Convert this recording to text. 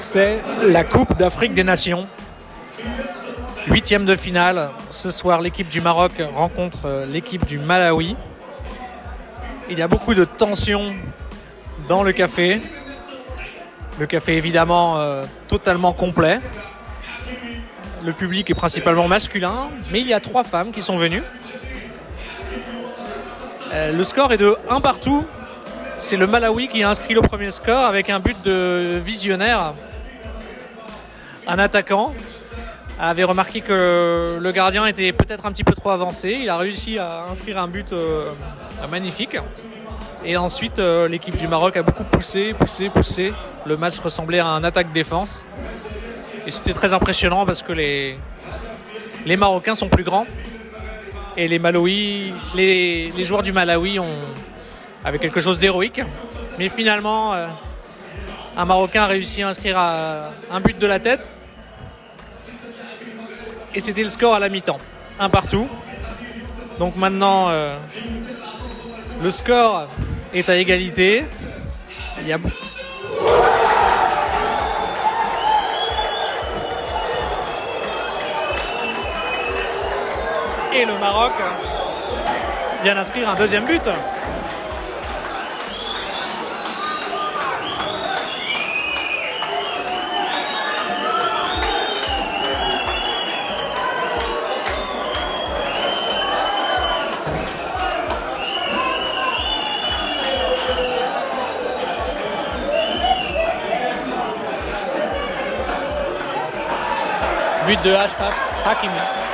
c'est la Coupe d'Afrique des Nations. Huitième de finale. Ce soir, l'équipe du Maroc rencontre euh, l'équipe du Malawi. Il y a beaucoup de tension dans le café. Le café évidemment euh, totalement complet. Le public est principalement masculin, mais il y a trois femmes qui sont venues. Euh, le score est de 1 partout. C'est le Malawi qui a inscrit le premier score avec un but de visionnaire. Un attaquant avait remarqué que le gardien était peut-être un petit peu trop avancé. Il a réussi à inscrire un but euh, magnifique. Et ensuite, euh, l'équipe du Maroc a beaucoup poussé, poussé, poussé. Le match ressemblait à un attaque-défense. Et c'était très impressionnant parce que les, Marocains sont plus grands. Et les Malawi, les, les joueurs du Malawi ont, avaient quelque chose d'héroïque. Mais finalement, euh, un Marocain a réussi à inscrire à- un but de la tête. Et c'était le score à la mi-temps. Un partout. Donc maintenant, euh, le score est à égalité. Et le Maroc vient d'inscrire un deuxième but. But de Ashraf Hakimi.